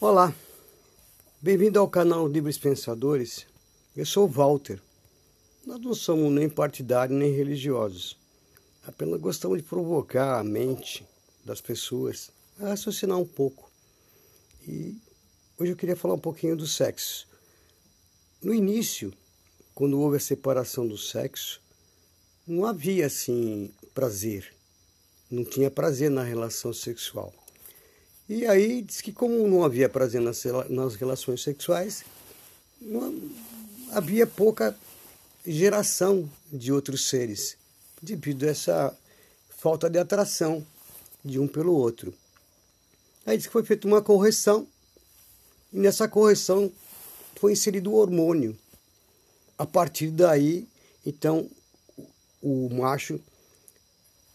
Olá, bem-vindo ao canal Livres Pensadores. Eu sou o Walter. Nós não somos nem partidários nem religiosos. Apenas gostamos de provocar a mente das pessoas a raciocinar um pouco. E hoje eu queria falar um pouquinho do sexo. No início, quando houve a separação do sexo, não havia assim prazer. Não tinha prazer na relação sexual. E aí diz que como não havia prazer nas, nas relações sexuais, não, havia pouca geração de outros seres, devido a essa falta de atração de um pelo outro. Aí diz que foi feita uma correção, e nessa correção foi inserido o hormônio. A partir daí, então, o macho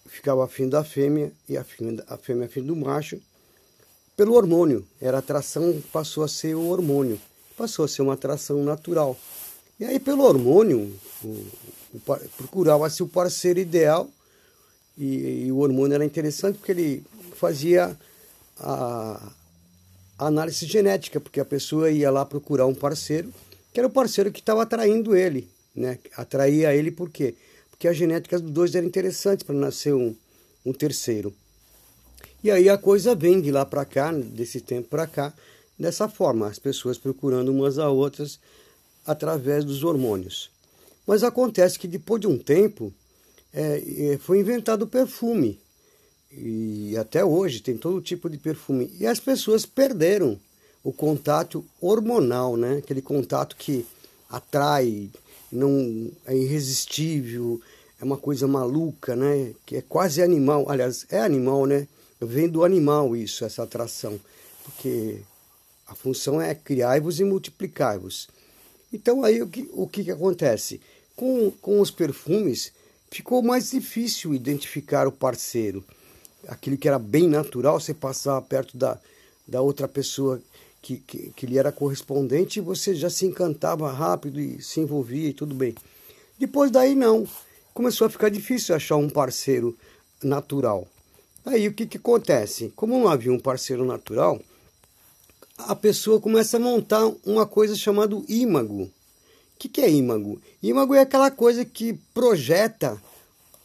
ficava afim da fêmea e a fêmea, a fêmea afim do macho, pelo hormônio. Era atração, passou a ser o hormônio, passou a ser uma atração natural. E aí, pelo hormônio, procurava-se o parceiro ideal e, e, o hormônio era interessante porque ele fazia a, a análise genética, porque a pessoa ia lá procurar um parceiro, que era o parceiro que estava atraindo ele. Né? Atraía ele por quê? Porque a genética dos dois era interessante para nascer um, um terceiro. E aí a coisa vem de lá para cá, desse tempo para cá, dessa forma, as pessoas procurando umas a outras através dos hormônios. Mas acontece que depois de um tempo é, é, foi inventado o perfume. E até hoje tem todo tipo de perfume. E as pessoas perderam o contato hormonal, né? aquele contato que atrai, não é irresistível, é uma coisa maluca, né? que é quase animal. Aliás, é animal, né? Vem do animal isso, essa atração, porque a função é criar-vos e multiplicar-vos. Então aí o que, o que, que acontece? Com, com os perfumes ficou mais difícil identificar o parceiro. Aquilo que era bem natural, você passava perto da, da outra pessoa que, que, que lhe era correspondente e você já se encantava rápido e se envolvia e tudo bem. Depois daí não, começou a ficar difícil achar um parceiro natural. Aí o que, que acontece? Como não havia um parceiro natural, a pessoa começa a montar uma coisa chamada ímago. O que, que é ímago? Ímago é aquela coisa que projeta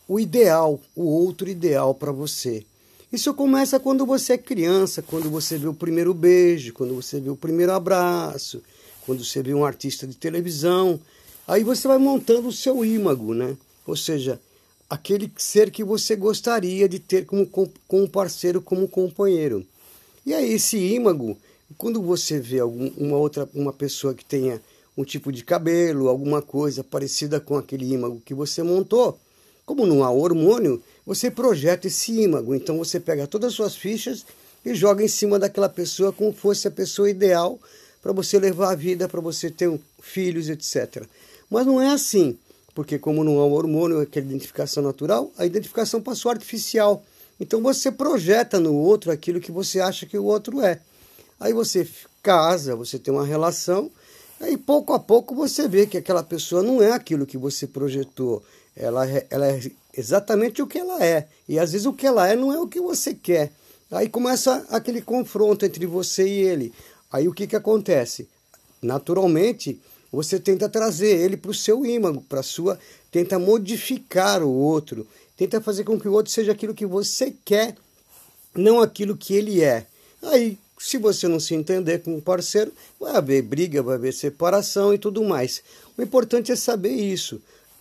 o ideal, o outro ideal para você. Isso começa quando você é criança, quando você vê o primeiro beijo, quando você vê o primeiro abraço, quando você vê um artista de televisão. Aí você vai montando o seu ímago, né? Ou seja, aquele ser que você gostaria de ter como, como parceiro, como companheiro. E aí esse ímago, quando você vê algum, uma outra uma pessoa que tenha um tipo de cabelo, alguma coisa parecida com aquele ímago que você montou, como não há hormônio, você projeta esse ímago. Então você pega todas as suas fichas e joga em cima daquela pessoa como fosse a pessoa ideal para você levar a vida, para você ter filhos, etc. Mas não é assim porque como não há um hormônio, aquela identificação natural, a identificação passou artificial. Então você projeta no outro aquilo que você acha que o outro é. Aí você casa, você tem uma relação, aí pouco a pouco você vê que aquela pessoa não é aquilo que você projetou. Ela, é, ela é exatamente o que ela é. E às vezes o que ela é não é o que você quer. Aí começa aquele confronto entre você e ele. Aí o que, que acontece? Naturalmente, você tenta trazer ele para o seu ímago, para sua, tenta modificar o outro, tenta fazer com que o outro seja aquilo que você quer, não aquilo que ele é. Aí, se você não se entender com o parceiro, vai haver briga, vai haver separação e tudo mais. O importante é saber isso,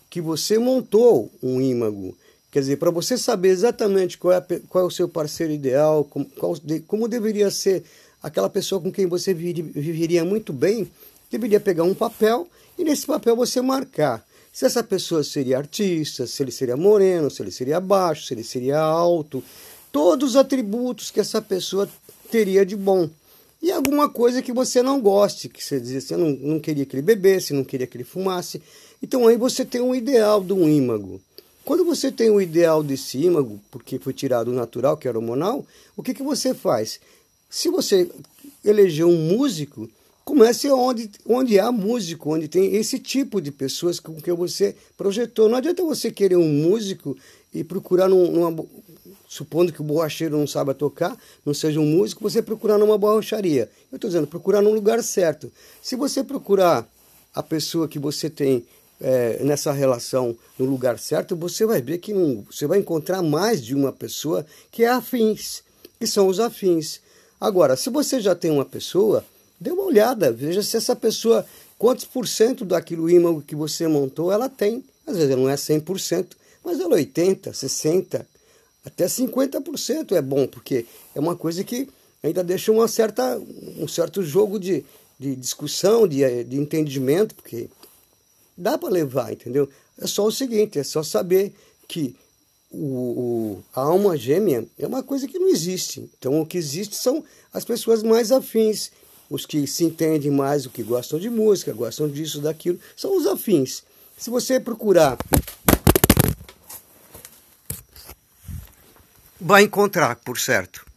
que você montou um ímago. Quer dizer, para você saber exatamente qual é, a, qual é o seu parceiro ideal, como, qual, como deveria ser aquela pessoa com quem você viveria muito bem, deveria pegar um papel e nesse papel você marcar se essa pessoa seria artista, se ele seria moreno, se ele seria baixo, se ele seria alto, todos os atributos que essa pessoa teria de bom. E alguma coisa que você não goste, que você dizia, você não, não queria que ele bebesse, não queria que ele fumasse. Então aí você tem um ideal de um ímago. Quando você tem o ideal desse ímago, porque foi tirado o natural, que era hormonal, o que, que você faz? Se você elegeu um músico, Comece onde, onde há músico, onde tem esse tipo de pessoas com que você projetou. Não adianta você querer um músico e procurar num, numa, supondo que o borracheiro não saiba tocar, não seja um músico, você procurar numa borracharia. Eu estou dizendo, procurar num lugar certo. Se você procurar a pessoa que você tem é, nessa relação no lugar certo, você vai ver que não, você vai encontrar mais de uma pessoa que é afins, que são os afins. Agora, se você já tem uma pessoa, olhada, veja se essa pessoa, quantos por cento daquilo ímã que você montou ela tem. Às vezes não é 100%, mas ela é 80%, 60%, até 50% é bom, porque é uma coisa que ainda deixa uma certa, um certo jogo de, de discussão, de, de entendimento, porque dá para levar, entendeu? É só o seguinte, é só saber que o, o, a alma gêmea é uma coisa que não existe. Então o que existe são as pessoas mais afins, os que se entendem mais, os que gostam de música, gostam disso, daquilo, são os afins. Se você procurar vai encontrar, por certo.